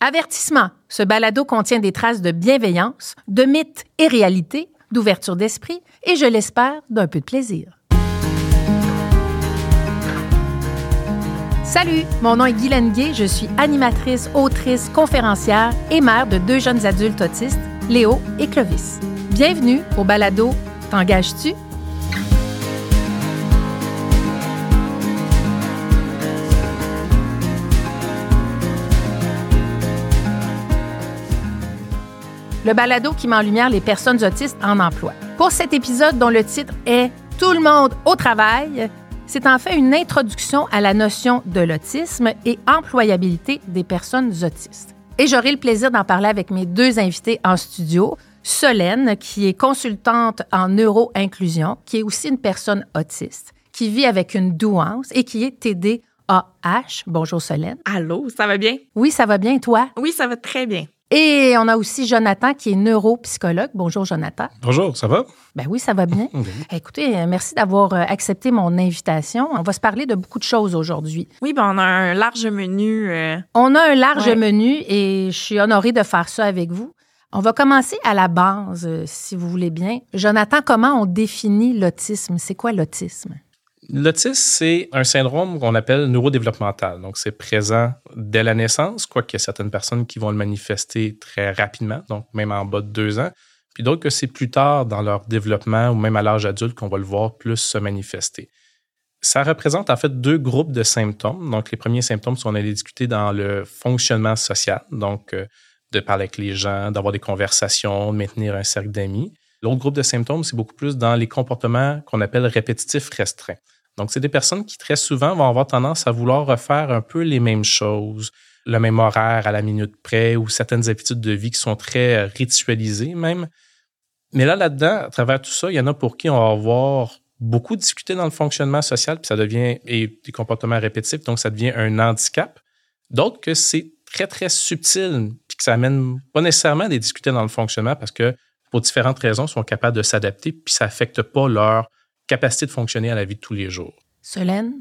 Avertissement. Ce balado contient des traces de bienveillance, de mythes et réalités, d'ouverture d'esprit et, je l'espère, d'un peu de plaisir. Salut, mon nom est Guylaine Gay, je suis animatrice, autrice, conférencière et mère de deux jeunes adultes autistes, Léo et Clovis. Bienvenue au balado T'engages-tu? Le balado qui met en lumière les personnes autistes en emploi. Pour cet épisode dont le titre est Tout le monde au travail, c'est en fait une introduction à la notion de l'autisme et employabilité des personnes autistes. Et j'aurai le plaisir d'en parler avec mes deux invités en studio. Solène, qui est consultante en neuro-inclusion, qui est aussi une personne autiste, qui vit avec une douance et qui est TDAH. Bonjour Solène. Allô, ça va bien? Oui, ça va bien, toi? Oui, ça va très bien. Et on a aussi Jonathan qui est neuropsychologue. Bonjour Jonathan. Bonjour, ça va? Ben oui, ça va bien. Écoutez, euh, merci d'avoir euh, accepté mon invitation. On va se parler de beaucoup de choses aujourd'hui. Oui, ben on a un large menu. Euh, on a un large menu et je suis honorée de faire ça avec vous. On va commencer à la base, si vous voulez bien. Jonathan, comment on définit l'autisme? C'est quoi l'autisme? L'autisme, c'est un syndrome qu'on appelle neurodéveloppemental. Donc, c'est présent dès la naissance, quoique il y a certaines personnes qui vont le manifester très rapidement, donc même en bas de deux ans, puis d'autres que c'est plus tard dans leur développement ou même à l'âge adulte qu'on va le voir plus se manifester. Ça représente en fait deux groupes de symptômes. Donc, les premiers symptômes sont allés discuter dans le fonctionnement social, donc euh, de parler avec les gens, d'avoir des conversations, de maintenir un cercle d'amis. L'autre groupe de symptômes, c'est beaucoup plus dans les comportements qu'on appelle répétitifs restreints. Donc, c'est des personnes qui très souvent vont avoir tendance à vouloir refaire un peu les mêmes choses, le même horaire à la minute près ou certaines habitudes de vie qui sont très euh, ritualisées même. Mais là, là-dedans, à travers tout ça, il y en a pour qui on va avoir beaucoup discuté dans le fonctionnement social, puis ça devient et des comportements répétitifs, donc ça devient un handicap. D'autres que c'est très, très subtil, puis que ça amène pas nécessairement des discuter dans le fonctionnement parce que pour différentes raisons, sont capables de s'adapter, puis ça affecte pas leur capacité de fonctionner à la vie de tous les jours. Solène?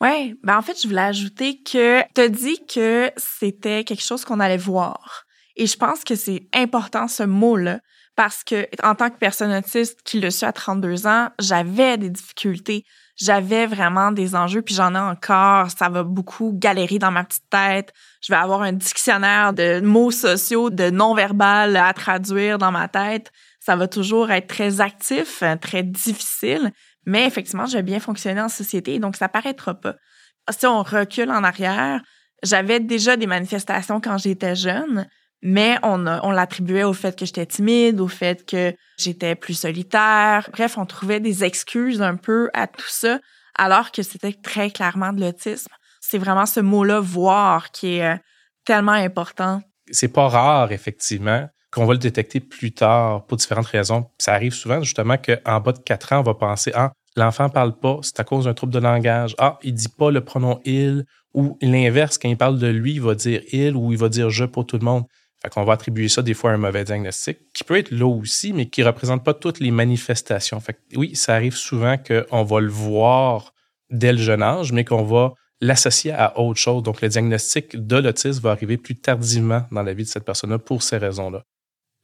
Oui, ben en fait, je voulais ajouter que tu as dit que c'était quelque chose qu'on allait voir. Et je pense que c'est important ce mot-là parce que en tant que personne autiste qui le suis à 32 ans, j'avais des difficultés, j'avais vraiment des enjeux puis j'en ai encore, ça va beaucoup galérer dans ma petite tête. Je vais avoir un dictionnaire de mots sociaux de non-verbal à traduire dans ma tête ça va toujours être très actif, euh, très difficile, mais effectivement, je vais bien fonctionner en société, donc ça paraîtra pas. Si on recule en arrière, j'avais déjà des manifestations quand j'étais jeune, mais on, on l'attribuait au fait que j'étais timide, au fait que j'étais plus solitaire. Bref, on trouvait des excuses un peu à tout ça, alors que c'était très clairement de l'autisme. C'est vraiment ce mot-là, voir, qui est euh, tellement important. C'est pas rare, effectivement, qu'on va le détecter plus tard pour différentes raisons. Ça arrive souvent justement qu'en bas de 4 ans, on va penser Ah, l'enfant parle pas, c'est à cause d'un trouble de langage. Ah, il dit pas le pronom il ou l'inverse, quand il parle de lui, il va dire il ou il va dire je pour tout le monde. Fait qu'on va attribuer ça des fois à un mauvais diagnostic, qui peut être là aussi, mais qui ne représente pas toutes les manifestations. Fait oui, ça arrive souvent qu'on va le voir dès le jeune âge, mais qu'on va l'associer à autre chose. Donc, le diagnostic de l'autisme va arriver plus tardivement dans la vie de cette personne-là pour ces raisons-là.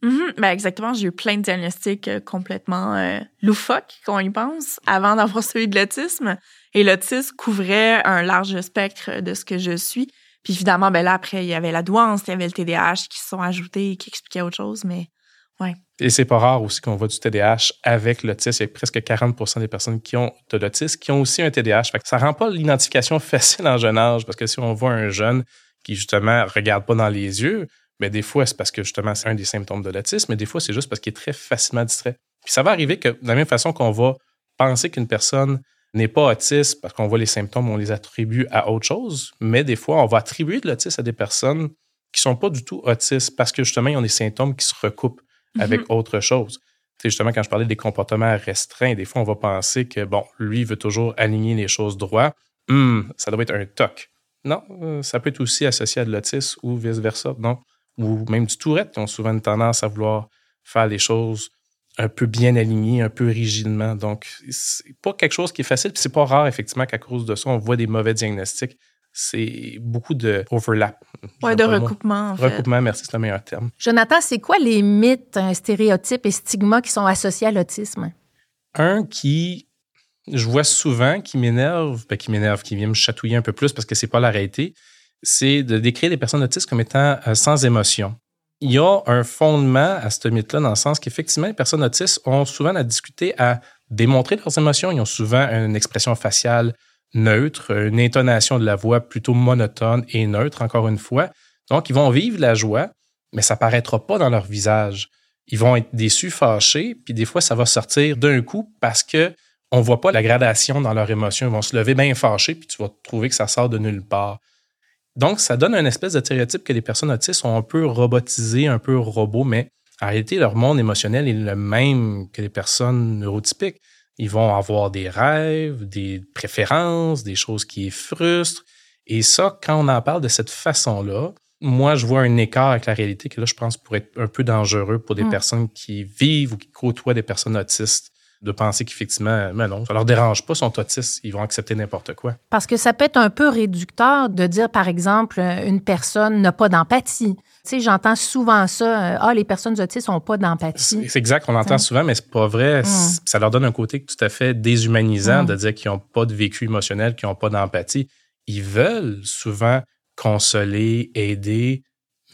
Mm-hmm. Ben exactement, j'ai eu plein de diagnostics euh, complètement euh, loufoques, qu'on y pense, avant d'avoir celui de l'autisme. Et l'autisme couvrait un large spectre de ce que je suis. Puis évidemment, ben là, après, il y avait la douance, il y avait le TDAH qui se sont ajoutés et qui expliquaient autre chose, mais ouais. Et c'est pas rare aussi qu'on voit du TDAH avec l'autisme. Il y a presque 40% des personnes qui ont de l'autisme qui ont aussi un TDAH. Fait que ça rend pas l'identification facile en jeune âge, parce que si on voit un jeune qui, justement, regarde pas dans les yeux, mais des fois, c'est parce que justement, c'est un des symptômes de l'autisme, mais des fois, c'est juste parce qu'il est très facilement distrait. Puis ça va arriver que, de la même façon qu'on va penser qu'une personne n'est pas autiste parce qu'on voit les symptômes, on les attribue à autre chose, mais des fois, on va attribuer de l'autisme à des personnes qui sont pas du tout autistes parce que justement, ils ont des symptômes qui se recoupent avec mm-hmm. autre chose. C'est justement quand je parlais des comportements restreints, des fois, on va penser que, bon, lui, veut toujours aligner les choses droit. Hum, ça doit être un TOC. Non, euh, ça peut être aussi associé à de l'autisme ou vice-versa. Non, ou même du tourette qui ont souvent une tendance à vouloir faire les choses un peu bien alignées, un peu rigidement. Donc, c'est pas quelque chose qui est facile. Puis c'est pas rare, effectivement, qu'à cause de ça, on voit des mauvais diagnostics c'est beaucoup de overlap. Ouais, de recoupement, en fait. Recoupement, merci, c'est le meilleur terme. Jonathan, c'est quoi les mythes, stéréotypes et stigmas qui sont associés à l'autisme? Un qui, je vois souvent, qui m'énerve, ben, qui m'énerve, qui vient me chatouiller un peu plus parce que c'est pas la réalité, c'est de décrire les personnes autistes comme étant euh, sans émotion. Il y a un fondement à ce mythe-là dans le sens qu'effectivement, les personnes autistes ont souvent la difficulté à démontrer leurs émotions. Ils ont souvent une expression faciale neutre, une intonation de la voix plutôt monotone et neutre, encore une fois. Donc, ils vont vivre la joie, mais ça paraîtra pas dans leur visage. Ils vont être déçus, fâchés, puis des fois, ça va sortir d'un coup parce que on voit pas la gradation dans leurs émotions. Ils vont se lever bien fâchés, puis tu vas trouver que ça sort de nulle part. Donc, ça donne un espèce de stéréotype que les personnes autistes sont un peu robotisées, un peu robots, mais en réalité, leur monde émotionnel est le même que les personnes neurotypiques. Ils vont avoir des rêves, des préférences, des choses qui les frustrent. Et ça, quand on en parle de cette façon-là, moi, je vois un écart avec la réalité que là, je pense pourrait être un peu dangereux pour des mm. personnes qui vivent ou qui côtoient des personnes autistes de penser qu'effectivement, mais non, ça leur dérange pas, sont autistes, ils vont accepter n'importe quoi. Parce que ça peut être un peu réducteur de dire, par exemple, une personne n'a pas d'empathie. Tu sais, j'entends souvent ça, euh, ah, les personnes autistes n'ont pas d'empathie. C'est exact, on l'entend souvent, mais c'est pas vrai. Mm. Ça leur donne un côté tout à fait déshumanisant mm. de dire qu'ils n'ont pas de vécu émotionnel, qu'ils n'ont pas d'empathie. Ils veulent souvent consoler, aider,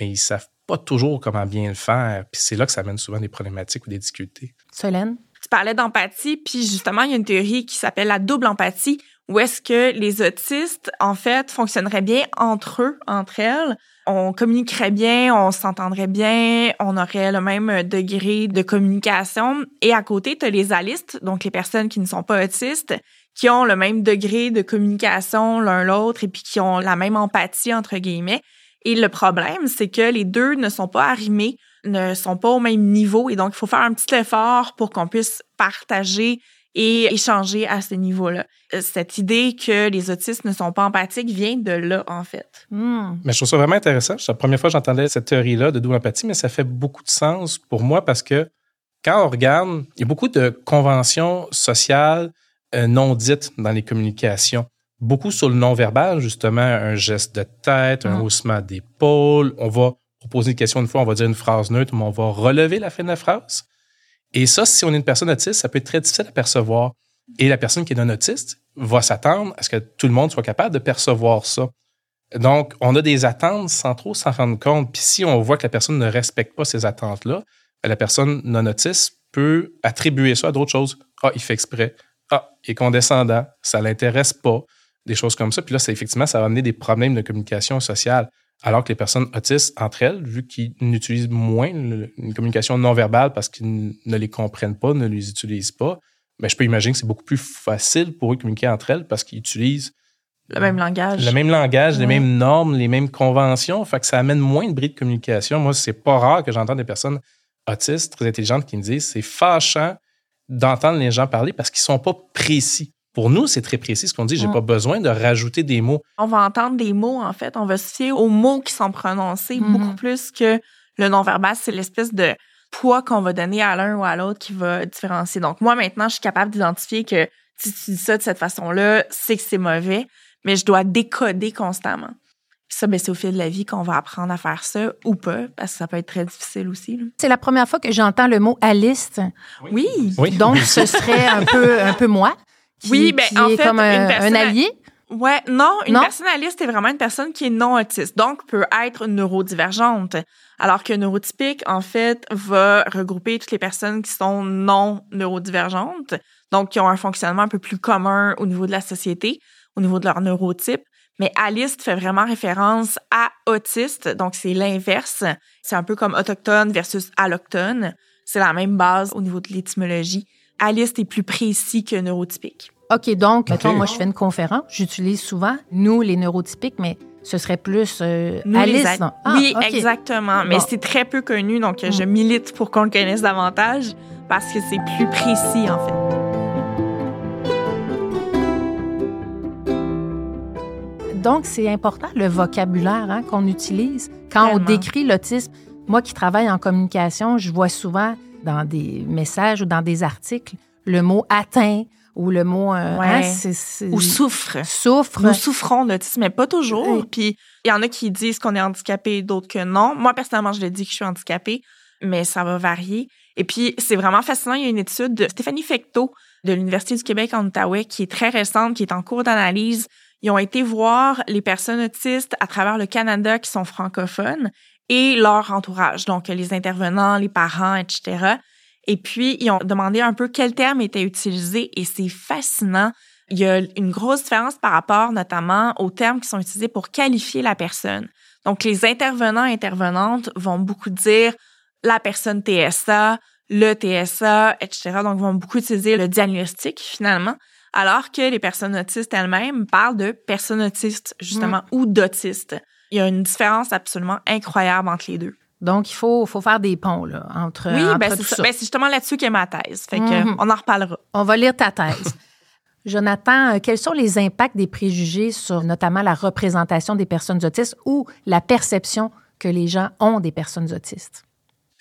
mais ils savent pas toujours comment bien le faire. Puis c'est là que ça amène souvent des problématiques ou des difficultés. Solène? Tu parlais d'empathie, puis justement, il y a une théorie qui s'appelle la double empathie, où est-ce que les autistes, en fait, fonctionneraient bien entre eux, entre elles. On communiquerait bien, on s'entendrait bien, on aurait le même degré de communication. Et à côté, tu as les alistes, donc les personnes qui ne sont pas autistes, qui ont le même degré de communication l'un l'autre et puis qui ont la même empathie, entre guillemets. Et le problème, c'est que les deux ne sont pas arrimés ne sont pas au même niveau et donc il faut faire un petit effort pour qu'on puisse partager et échanger à ce niveau-là. Euh, cette idée que les autistes ne sont pas empathiques vient de là, en fait. Hmm. Mais je trouve ça vraiment intéressant. C'est la première fois que j'entendais cette théorie-là de double empathie, mais ça fait beaucoup de sens pour moi parce que quand on regarde, il y a beaucoup de conventions sociales euh, non dites dans les communications. Beaucoup sur le non-verbal, justement, un geste de tête, un hmm. haussement d'épaule. On va pour poser une question une fois, on va dire une phrase neutre, mais on va relever la fin de la phrase. Et ça, si on est une personne autiste, ça peut être très difficile à percevoir. Et la personne qui est non autiste va s'attendre à ce que tout le monde soit capable de percevoir ça. Donc, on a des attentes sans trop s'en rendre compte. Puis si on voit que la personne ne respecte pas ces attentes-là, la personne non autiste peut attribuer ça à d'autres choses. Ah, il fait exprès. Ah, il est condescendant. Ça l'intéresse pas. Des choses comme ça. Puis là, effectivement, ça va amener des problèmes de communication sociale. Alors que les personnes autistes, entre elles, vu qu'ils n'utilisent moins une communication non verbale parce qu'ils ne les comprennent pas, ne les utilisent pas, ben, je peux imaginer que c'est beaucoup plus facile pour eux de communiquer entre elles parce qu'ils utilisent le même langage. Le même langage, les mêmes normes, les mêmes conventions. Fait que ça amène moins de bris de communication. Moi, c'est pas rare que j'entende des personnes autistes, très intelligentes, qui me disent c'est fâchant d'entendre les gens parler parce qu'ils sont pas précis. Pour nous, c'est très précis ce qu'on dit. J'ai mm. pas besoin de rajouter des mots. On va entendre des mots, en fait. On va se fier aux mots qui sont prononcés mm-hmm. beaucoup plus que le non-verbal. C'est l'espèce de poids qu'on va donner à l'un ou à l'autre qui va différencier. Donc, moi, maintenant, je suis capable d'identifier que si tu dis ça de cette façon-là, c'est que c'est mauvais, mais je dois décoder constamment. ça, ben, c'est au fil de la vie qu'on va apprendre à faire ça ou pas, parce que ça peut être très difficile aussi. C'est la première fois que j'entends le mot aliste. Oui. oui. Donc, ce serait un peu, un peu moi oui, ben, en fait, comme un, un allié? Ouais, non, une personne personnaliste est vraiment une personne qui est non autiste, donc peut être neurodivergente. Alors que neurotypique, en fait, va regrouper toutes les personnes qui sont non neurodivergentes, donc qui ont un fonctionnement un peu plus commun au niveau de la société, au niveau de leur neurotype. Mais aliste fait vraiment référence à autiste, donc c'est l'inverse. C'est un peu comme autochtone versus alloctone. C'est la même base au niveau de l'étymologie. Alice est plus précis que neurotypique. OK, donc, mettons, moi, je fais une conférence, j'utilise souvent nous, les neurotypiques, mais ce serait plus euh, Alice. Ah, oui, exactement. Mais c'est très peu connu, donc je mm. milite pour qu'on le connaisse davantage parce que c'est plus précis, en fait. Donc, c'est important le vocabulaire hein, qu'on utilise quand on décrit l'autisme. Moi qui travaille en communication, je vois souvent dans des messages ou dans des articles le mot atteint ou le mot euh, Ouais. hein, Ou souffre. souffre. Nous souffrons d'autisme, mais pas toujours. Oui. Puis il y en a qui disent qu'on est handicapé, d'autres que non. Moi, personnellement, je le dis que je suis handicapée, mais ça va varier. Et puis, c'est vraiment fascinant. Il y a une étude de Stéphanie Fecteau de l'Université du Québec en Outaouais qui est très récente, qui est en cours d'analyse. Ils ont été voir les personnes autistes à travers le Canada qui sont francophones et leur entourage, donc les intervenants, les parents, etc. Et puis, ils ont demandé un peu quel terme était utilisé et c'est fascinant. Il y a une grosse différence par rapport notamment aux termes qui sont utilisés pour qualifier la personne. Donc, les intervenants et intervenantes vont beaucoup dire la personne TSA, le TSA, etc. Donc, vont beaucoup utiliser le diagnostic finalement, alors que les personnes autistes elles-mêmes parlent de personnes autistes justement ou d'autistes. Il y a une différence absolument incroyable entre les deux. Donc, il faut, faut faire des ponts là, entre, Oui, entre ben c'est ça. ça. Ben, c'est justement là-dessus qu'est ma thèse. Fait que Mhm. on en reparlera. On va lire ta thèse. Jonathan, euh, quels sont les impacts des préjugés sur notamment la représentation des personnes autistes ou la perception que les gens ont des personnes autistes?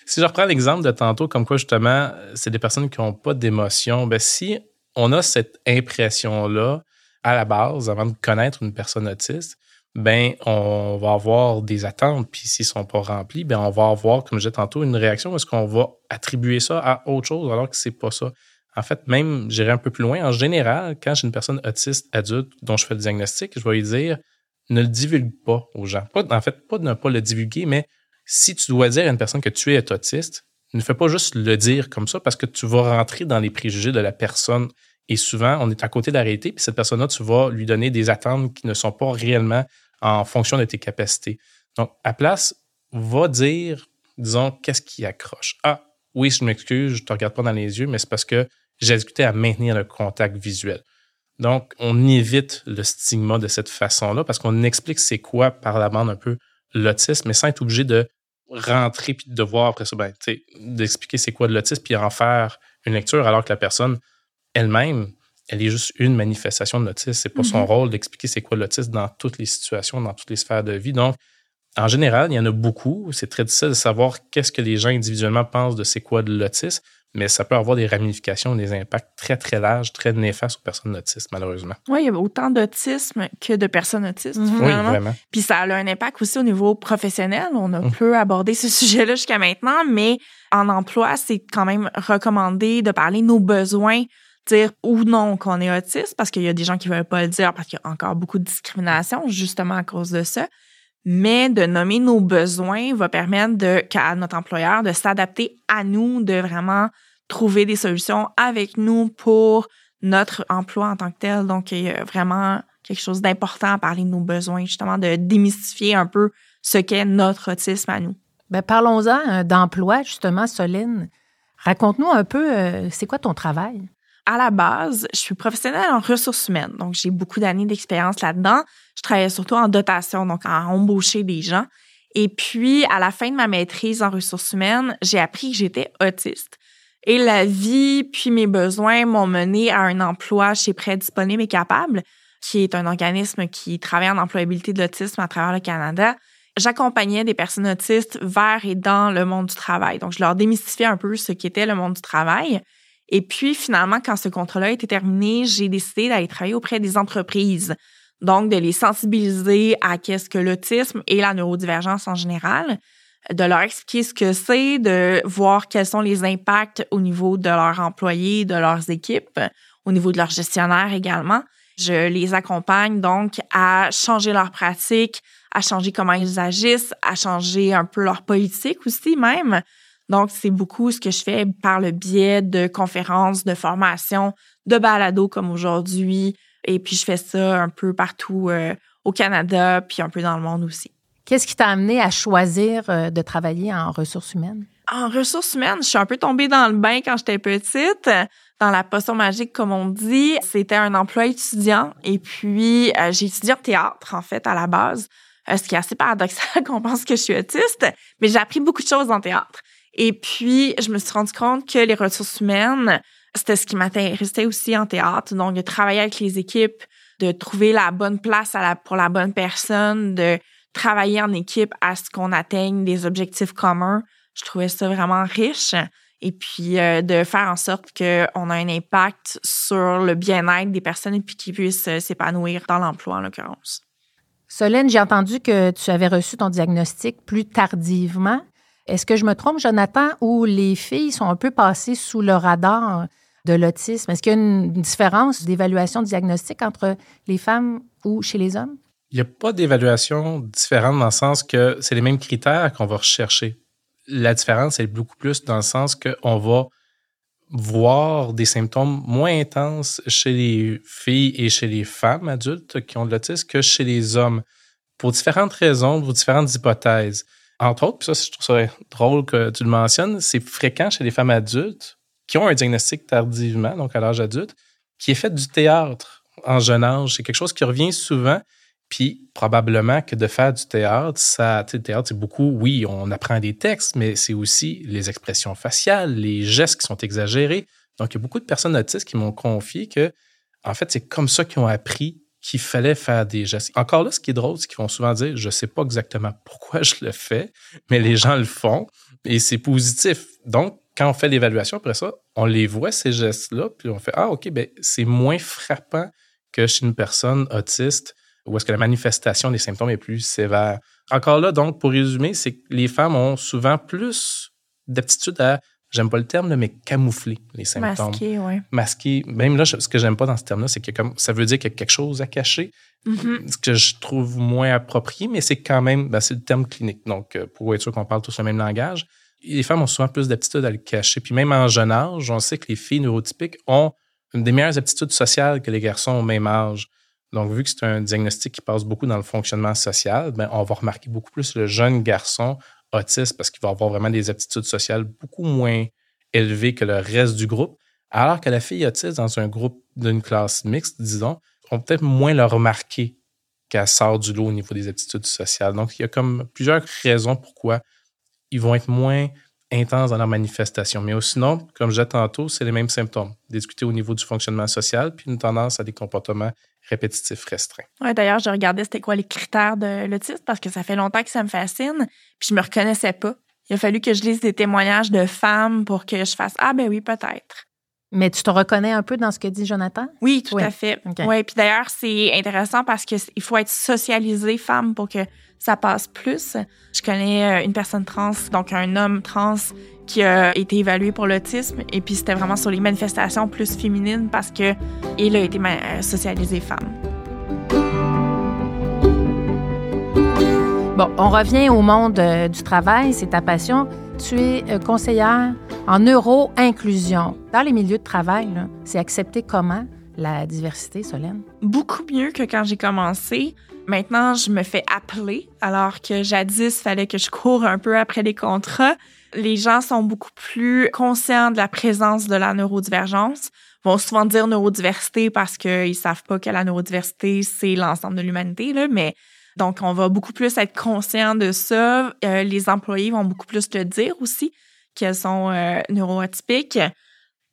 Si je reprends l'exemple de tantôt, comme quoi justement, c'est des personnes qui n'ont pas d'émotion, ben si on a cette impression-là à la base, avant de connaître une personne autiste, ben on va avoir des attentes, puis s'ils ne sont pas remplis, ben on va avoir, comme je disais tantôt, une réaction. Est-ce qu'on va attribuer ça à autre chose alors que c'est pas ça? En fait, même, j'irai un peu plus loin. En général, quand j'ai une personne autiste adulte dont je fais le diagnostic, je vais lui dire ne le divulgue pas aux gens. En fait, pas de ne pas le divulguer, mais si tu dois dire à une personne que tu es autiste, ne fais pas juste le dire comme ça parce que tu vas rentrer dans les préjugés de la personne. Et souvent, on est à côté réalité, puis cette personne-là, tu vas lui donner des attentes qui ne sont pas réellement en fonction de tes capacités. Donc, à place, va dire, disons, qu'est-ce qui accroche. Ah, oui, je m'excuse, je te regarde pas dans les yeux, mais c'est parce que j'ai discuté à maintenir le contact visuel. Donc, on évite le stigma de cette façon-là parce qu'on explique c'est quoi par la bande un peu l'autisme, mais sans être obligé de rentrer puis de voir après ça, ben, d'expliquer c'est quoi de l'autisme puis en faire une lecture alors que la personne elle-même, elle est juste une manifestation de l'autisme. C'est pas son rôle d'expliquer c'est quoi l'autisme dans toutes les situations, dans toutes les sphères de vie. Donc, en général, il y en a beaucoup. C'est très difficile de savoir qu'est-ce que les gens individuellement pensent de c'est quoi de l'autisme, mais ça peut avoir des ramifications, des impacts très, très larges, très néfastes aux personnes autistes, malheureusement. Oui, il y a autant d'autisme que de personnes autistes, Mhm. Oui, vraiment. Puis ça a un impact aussi au niveau professionnel. On a Mm. peu abordé ce sujet-là jusqu'à maintenant, mais en emploi, c'est quand même recommandé de parler de nos besoins, dire ou non qu'on est autiste, parce qu'il y a des gens qui veulent pas le dire parce qu'il y a encore beaucoup de discrimination, justement à cause de ça. Mais de nommer nos besoins va permettre à notre employeur de s'adapter à nous, de vraiment trouver des solutions avec nous pour notre emploi en tant que tel. Donc, il y a vraiment quelque chose d'important à parler de nos besoins, justement, de démystifier un peu ce qu'est notre autisme à nous. Ben, parlons-en euh, d'emploi, justement, Soline. Raconte-nous un peu, euh, c'est quoi ton travail? À la base, je suis professionnelle en ressources humaines, donc j'ai beaucoup d'années d'expérience là-dedans. Je travaillais surtout en dotation, donc à embaucher des gens. Et puis, à la fin de ma maîtrise en ressources humaines, j'ai appris que j'étais autiste. Et la vie, puis mes besoins m'ont mené à un emploi chez Prêt Disponible et Capable, qui est un organisme qui travaille en employabilité de l'autisme à travers le Canada. J'accompagnais des personnes autistes vers et dans le monde du travail. Donc, je leur démystifiais un peu ce qu'était le monde du travail. Et puis, finalement, quand ce contrat-là était terminé, j'ai décidé d'aller travailler auprès des entreprises. Donc, de les sensibiliser à qu'est-ce que l'autisme et la neurodivergence en général, de leur expliquer ce que c'est, de voir quels sont les impacts au niveau de leurs employés, de leurs équipes, au niveau de leurs gestionnaires également. Je les accompagne donc à changer leurs pratiques, à changer comment ils agissent, à changer un peu leur politique aussi même. Donc, c'est beaucoup ce que je fais par le biais de conférences, de formations, de balados comme aujourd'hui. Et puis, je fais ça un peu partout euh, au Canada, puis un peu dans le monde aussi. Qu'est-ce qui t'a amené à choisir euh, de travailler en ressources humaines? En ressources humaines, je suis un peu tombée dans le bain quand j'étais petite. Dans la potion magique, comme on dit, c'était un emploi étudiant. Et puis, euh, j'ai étudié en théâtre, en fait, à la base. Euh, ce qui est assez paradoxal qu'on pense que je suis autiste. Mais j'ai appris beaucoup de choses en théâtre. Et puis, je me suis rendu compte que les ressources humaines, c'était ce qui m'intéressait aussi en théâtre. Donc, de travailler avec les équipes, de trouver la bonne place à la, pour la bonne personne, de travailler en équipe à ce qu'on atteigne des objectifs communs. Je trouvais ça vraiment riche. et puis euh, de faire en sorte qu'on a un impact sur le bien-être des personnes et puis qu'ils puissent euh, s'épanouir dans l'emploi, en l'occurrence. Solène, j'ai entendu que tu avais reçu ton diagnostic plus tardivement. Est-ce que je me trompe, Jonathan, ou les filles sont un peu passées sous le radar de l'autisme? Est-ce qu'il y a une différence d'évaluation diagnostique entre les femmes ou chez les hommes? Il n'y a pas d'évaluation différente dans le sens que c'est les mêmes critères qu'on va rechercher. La différence est beaucoup plus dans le sens qu'on va voir des symptômes moins intenses chez les filles et chez les femmes adultes qui ont de l'autisme que chez les hommes pour différentes raisons, pour différentes hypothèses. Entre autres, puis ça, je trouve ça drôle que tu le mentionnes, c'est fréquent chez les femmes adultes qui ont un diagnostic tardivement, donc à l'âge adulte, qui est fait du théâtre en jeune âge. C'est quelque chose qui revient souvent. Puis probablement que de faire du théâtre, ça, le théâtre, c'est beaucoup, oui, on apprend des textes, mais c'est aussi les expressions faciales, les gestes qui sont exagérés. Donc, il y a beaucoup de personnes autistes qui m'ont confié que, en fait, c'est comme ça qu'ils ont appris qu'il fallait faire des gestes. Encore là, ce qui est drôle, c'est qu'ils vont souvent dire, je sais pas exactement pourquoi je le fais, mais les gens le font et c'est positif. Donc, quand on fait l'évaluation après ça, on les voit, ces gestes-là, puis on fait, ah, OK, ben, c'est moins frappant que chez une personne autiste où est-ce que la manifestation des symptômes est plus sévère. Encore là, donc, pour résumer, c'est que les femmes ont souvent plus d'aptitude à, j'aime pas le terme, mais camoufler les symptômes. Masquer, oui. Masquer. Même là, ce que j'aime pas dans ce terme-là, c'est que comme ça veut dire qu'il y a quelque chose à cacher, Mm-hmm. ce que je trouve moins approprié, mais c'est quand même, ben, c'est le terme clinique. Donc, euh, pour être sûr qu'on parle tous le même langage, les femmes ont souvent plus d'aptitude à le cacher. Puis même en jeune âge, on sait que les filles neurotypiques ont des meilleures aptitudes sociales que les garçons au même âge. Donc, vu que c'est un diagnostic qui passe beaucoup dans le fonctionnement social, ben, on va remarquer beaucoup plus le jeune garçon autiste parce qu'il va avoir vraiment des aptitudes sociales beaucoup moins élevées que le reste du groupe. Alors que la fille autiste dans un groupe d'une classe mixte, disons, on peut-être moins le remarquer qu'elle sort du lot au niveau des aptitudes sociales. Donc, il y a comme plusieurs raisons pourquoi ils vont être moins intenses dans leur manifestation. Mais sinon, comme je disais tantôt, c'est les mêmes symptômes. Discuter au niveau du fonctionnement social, puis une tendance à des comportements répétitifs restreints. Ouais, d'ailleurs, je regardais c'était quoi les critères de l'autisme parce que ça fait longtemps que ça me fascine, puis je me reconnaissais pas. Il a fallu que je lise des témoignages de femmes pour que je fasse Ah ben oui, peut-être. Mais tu te reconnais un peu dans ce que dit Jonathan? Oui, tout Oui. à fait. OK. Ouais, puis d'ailleurs, c'est intéressant parce que c- il faut être socialisé femme pour que ça passe plus. Je connais euh, une personne trans, donc un homme trans qui a été évalué pour l'autisme et puis c'était vraiment sur les manifestations plus féminines parce que il a été euh, socialisé femme. Bon, on revient au monde euh, du travail, c'est ta passion. Tu es conseillère en neuro-inclusion. Dans les milieux de travail, c'est accepté comment la diversité, Solène? beaucoup mieux que quand j'ai commencé. Maintenant, je me fais appeler, alors que jadis, fallait que je cours un peu après les contrats. Les gens sont beaucoup plus conscients de la présence de la neurodivergence. Vont souvent dire neurodiversité parce qu'ils savent pas que la neurodiversité, c'est l'ensemble de l'humanité, là, mais donc, on va beaucoup plus être conscient de ça. Euh, les employés vont beaucoup plus le dire aussi, qu'elles sont euh, neuroatypiques.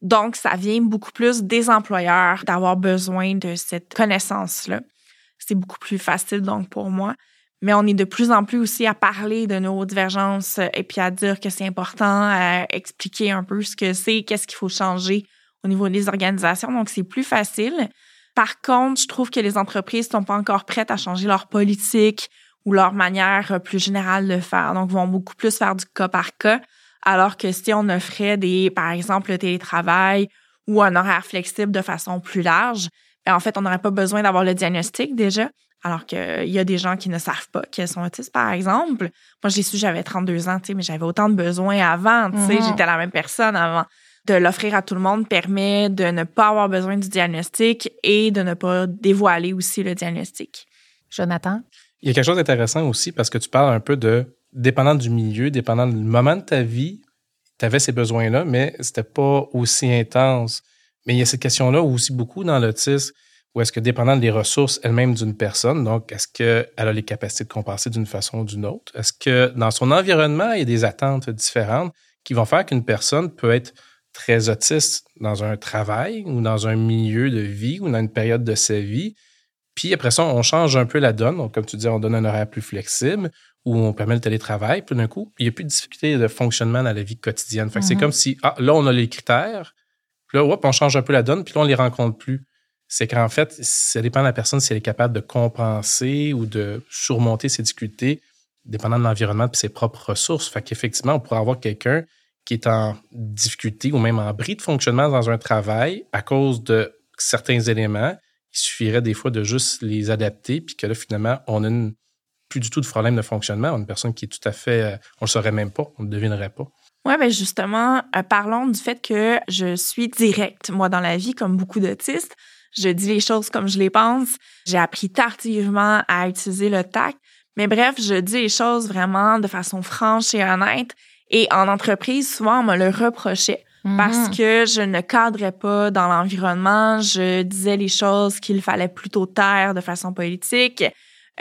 Donc, ça vient beaucoup plus des employeurs d'avoir besoin de cette connaissance-là. C'est beaucoup plus facile, donc, pour moi. Mais on est de plus en plus aussi à parler de neurodivergence euh, et puis à dire que c'est important, à expliquer un peu ce que c'est, qu'est-ce qu'il faut changer au niveau des organisations. Donc, c'est plus facile. Par contre, je trouve que les entreprises sont pas encore prêtes à changer leur politique ou leur manière euh, plus générale de faire. Donc, vont beaucoup plus faire du cas par cas. Alors que si on offrait des, par exemple, le télétravail ou un horaire flexible de façon plus large, ben, en fait, on n'aurait pas besoin d'avoir le diagnostic déjà. Alors qu'il y a des gens qui ne savent pas qu'elles sont autistes, par exemple. Moi, j'ai su, j'avais 32 ans, tu sais, mais j'avais autant de besoins avant, tu sais, Mhm. j'étais la même personne avant. De l'offrir à tout le monde permet de ne pas avoir besoin du diagnostic et de ne pas dévoiler aussi le diagnostic. Jonathan? Il y a quelque chose d'intéressant aussi parce que tu parles un peu de, dépendant du milieu, dépendant du moment de ta vie, tu avais ces besoins-là, mais c'était pas aussi intense. Mais il y a cette question-là aussi beaucoup dans l'autisme, où est-ce que dépendant des ressources elles-mêmes d'une personne, donc est-ce qu'elle a les capacités de compenser d'une façon ou d'une autre? Est-ce que dans son environnement, il y a des attentes différentes qui vont faire qu'une personne peut être très autiste dans un travail ou dans un milieu de vie ou dans une période de sa vie, puis après ça, on change un peu la donne. Donc, comme tu dis, on donne un horaire plus flexible où on permet le télétravail, puis d'un coup, il n'y a plus de difficulté de fonctionnement dans la vie quotidienne. Fait que c'est Mhm. comme si, ah, là, on a les critères, puis là, hop, on change un peu la donne, puis là, on les rencontre plus. C'est qu'en fait, ça dépend de la personne si elle est capable de compenser ou de surmonter ses difficultés, dépendant de l'environnement et ses propres ressources. Fait qu'effectivement, on pourrait avoir quelqu'un qui est en difficulté ou même en bris de fonctionnement dans un travail à cause de certains éléments. Il suffirait des fois de juste les adapter, puis que là, finalement, on a une- plus du tout de problème de fonctionnement. Une personne qui est tout à fait, euh, on le saurait même pas, on ne devinerait pas. Ouais, ben justement, euh, parlons du fait que je suis directe, moi, dans la vie, comme beaucoup d'autistes. Je dis les choses comme je les pense. J'ai appris tardivement à utiliser le tact. Mais bref, je dis les choses vraiment de façon franche et honnête. Et en entreprise, souvent, on me le reprochait parce Mhm. que je ne cadrais pas dans l'environnement. Je disais les choses qu'il fallait plutôt taire de façon politique.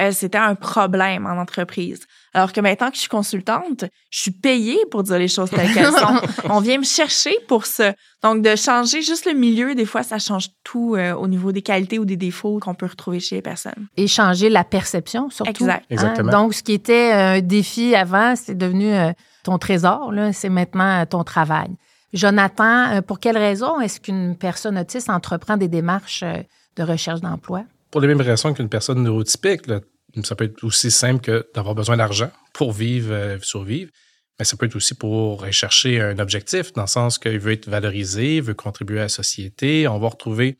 Euh, C'était un problème en entreprise. Alors que maintenant que je suis consultante, je suis payée pour dire les choses telles qu'elles sont. On vient me chercher pour ça. Donc, de changer juste le milieu, des fois, ça change tout euh, au niveau des qualités ou des défauts qu'on peut retrouver chez les personnes. Et changer la perception, surtout. Exact. Hein? Exactement. Donc, ce qui était un défi avant, c'est devenu euh, ton trésor, là, c'est maintenant euh, ton travail. Jonathan, euh, pour quelle raison est-ce qu'une personne autiste entreprend des démarches euh, de recherche d'emploi? Pour les mêmes raisons qu'une personne neurotypique, ça peut être aussi simple que d'avoir besoin d'argent pour vivre, euh, survivre. Mais ça peut être aussi pour aller chercher un objectif, dans le sens qu'il veut être valorisé, veut contribuer à la société. On va retrouver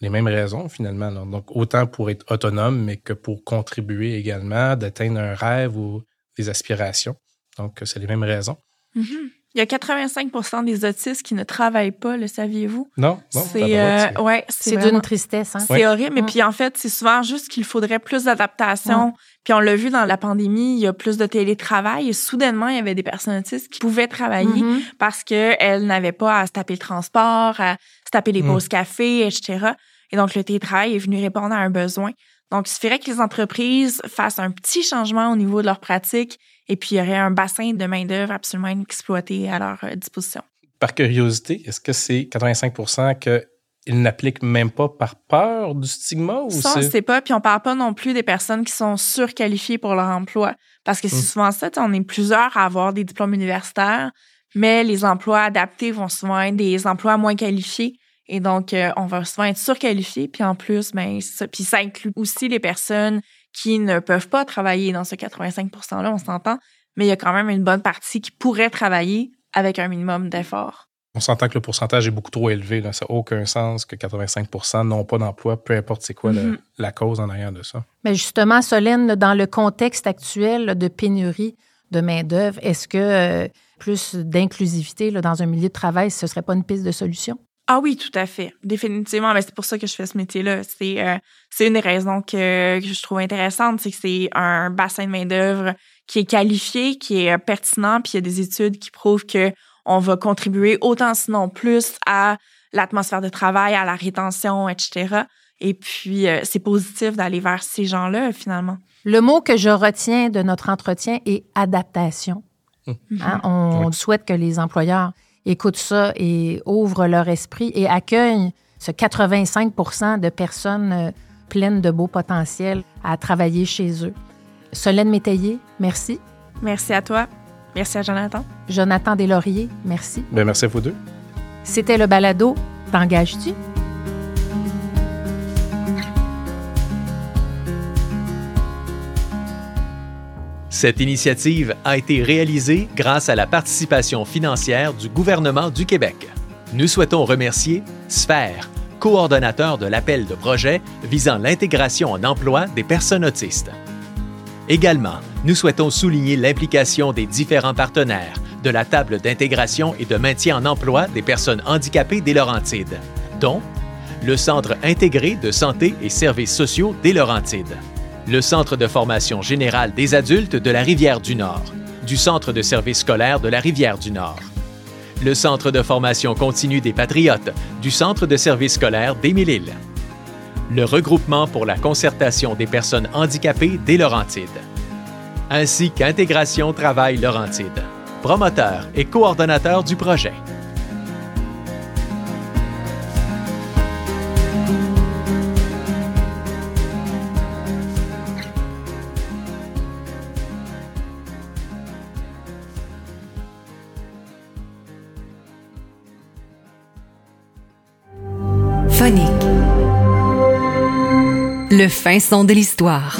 les mêmes raisons, finalement. Donc, autant pour être autonome, mais que pour contribuer également, d'atteindre un rêve ou des aspirations. Donc, c'est les mêmes raisons. Mhm. Il y a 85% des autistes qui ne travaillent pas, le saviez-vous? Non? non c'est euh, ouais, c'est d'une tristesse. Hein? C'est Ouais. horrible. Mais Mm. puis en fait, c'est souvent juste qu'il faudrait plus d'adaptation. Puis on l'a vu dans la pandémie, il y a plus de télétravail et soudainement, il y avait des personnes autistes qui pouvaient travailler Mhm. parce qu'elles n'avaient pas à se taper le transport, à se taper les Mm. pauses café, etc. Et donc, le télétravail est venu répondre à un besoin. Donc, il suffirait que les entreprises fassent un petit changement au niveau de leurs pratiques et puis il y aurait un bassin de main-d'œuvre absolument inexploité à leur euh, disposition. Par curiosité, est-ce que c'est 85% qu'ils n'appliquent même pas par peur du stigma ou Ça, on sait pas. Puis on parle pas non plus des personnes qui sont surqualifiées pour leur emploi. Parce que c'est Mm. souvent ça, on est plusieurs à avoir des diplômes universitaires, mais les emplois adaptés vont souvent être des emplois moins qualifiés. Et donc, euh, on va souvent être surqualifié. Puis en plus, ben, ça. Puis ça inclut aussi les personnes qui ne peuvent pas travailler dans ce 85 %-là, on s'entend. Mais il y a quand même une bonne partie qui pourrait travailler avec un minimum d'effort. On s'entend que le pourcentage est beaucoup trop élevé. Là. Ça n'a aucun sens que 85% n'ont pas d'emploi, peu importe c'est quoi le- Mhm. la cause en arrière de ça. Mais justement, Solène, dans le contexte actuel de pénurie de main-d'œuvre, est-ce que euh, plus d'inclusivité dans un milieu de travail, ce serait pas une piste de solution? Ah oui, tout à fait. Définitivement. Mais c'est pour ça que je fais ce métier-là. C'est euh, c'est une des raisons que, que je trouve intéressante, c'est que c'est un bassin de main-d'œuvre qui est qualifié, qui est euh, pertinent, puis il y a des études qui prouvent que on va contribuer autant sinon plus à l'atmosphère de travail, à la rétention, etc. Et puis euh, c'est positif d'aller vers ces gens-là finalement. Le mot que je retiens de notre entretien est adaptation. Hein, on Oui. souhaite que les employeurs écoutent ça et ouvrent leur esprit et accueillent ce 85 de personnes euh, pleines de beaux potentiels à travailler chez eux. Solène Métayer, merci. Merci à toi. Merci à Jonathan. Jonathan Deslauriers, merci. Ben, merci à vous deux. C'était le balado T'engages-tu? Cette initiative a été réalisée grâce à la participation financière du gouvernement du Québec. Nous souhaitons remercier Sphère, coordonnateur de l'appel de projet visant l'intégration en emploi des personnes autistes. Également, nous souhaitons souligner l'implication des différents partenaires de la table d'intégration et de maintien en emploi des personnes handicapées des Laurentides, dont le Centre intégré de santé et services sociaux des Laurentides, le Centre de formation générale des adultes de la Rivière-du-Nord, du Centre de services scolaires de la Rivière-du-Nord, le Centre de formation continue des Patriotes du Centre de services scolaires d'Émile-Île, le Regroupement pour la concertation des personnes handicapées des Laurentides, ainsi qu'Intégration Travail Laurentide, promoteur et coordonnateur du projet. Le fin son de l'histoire.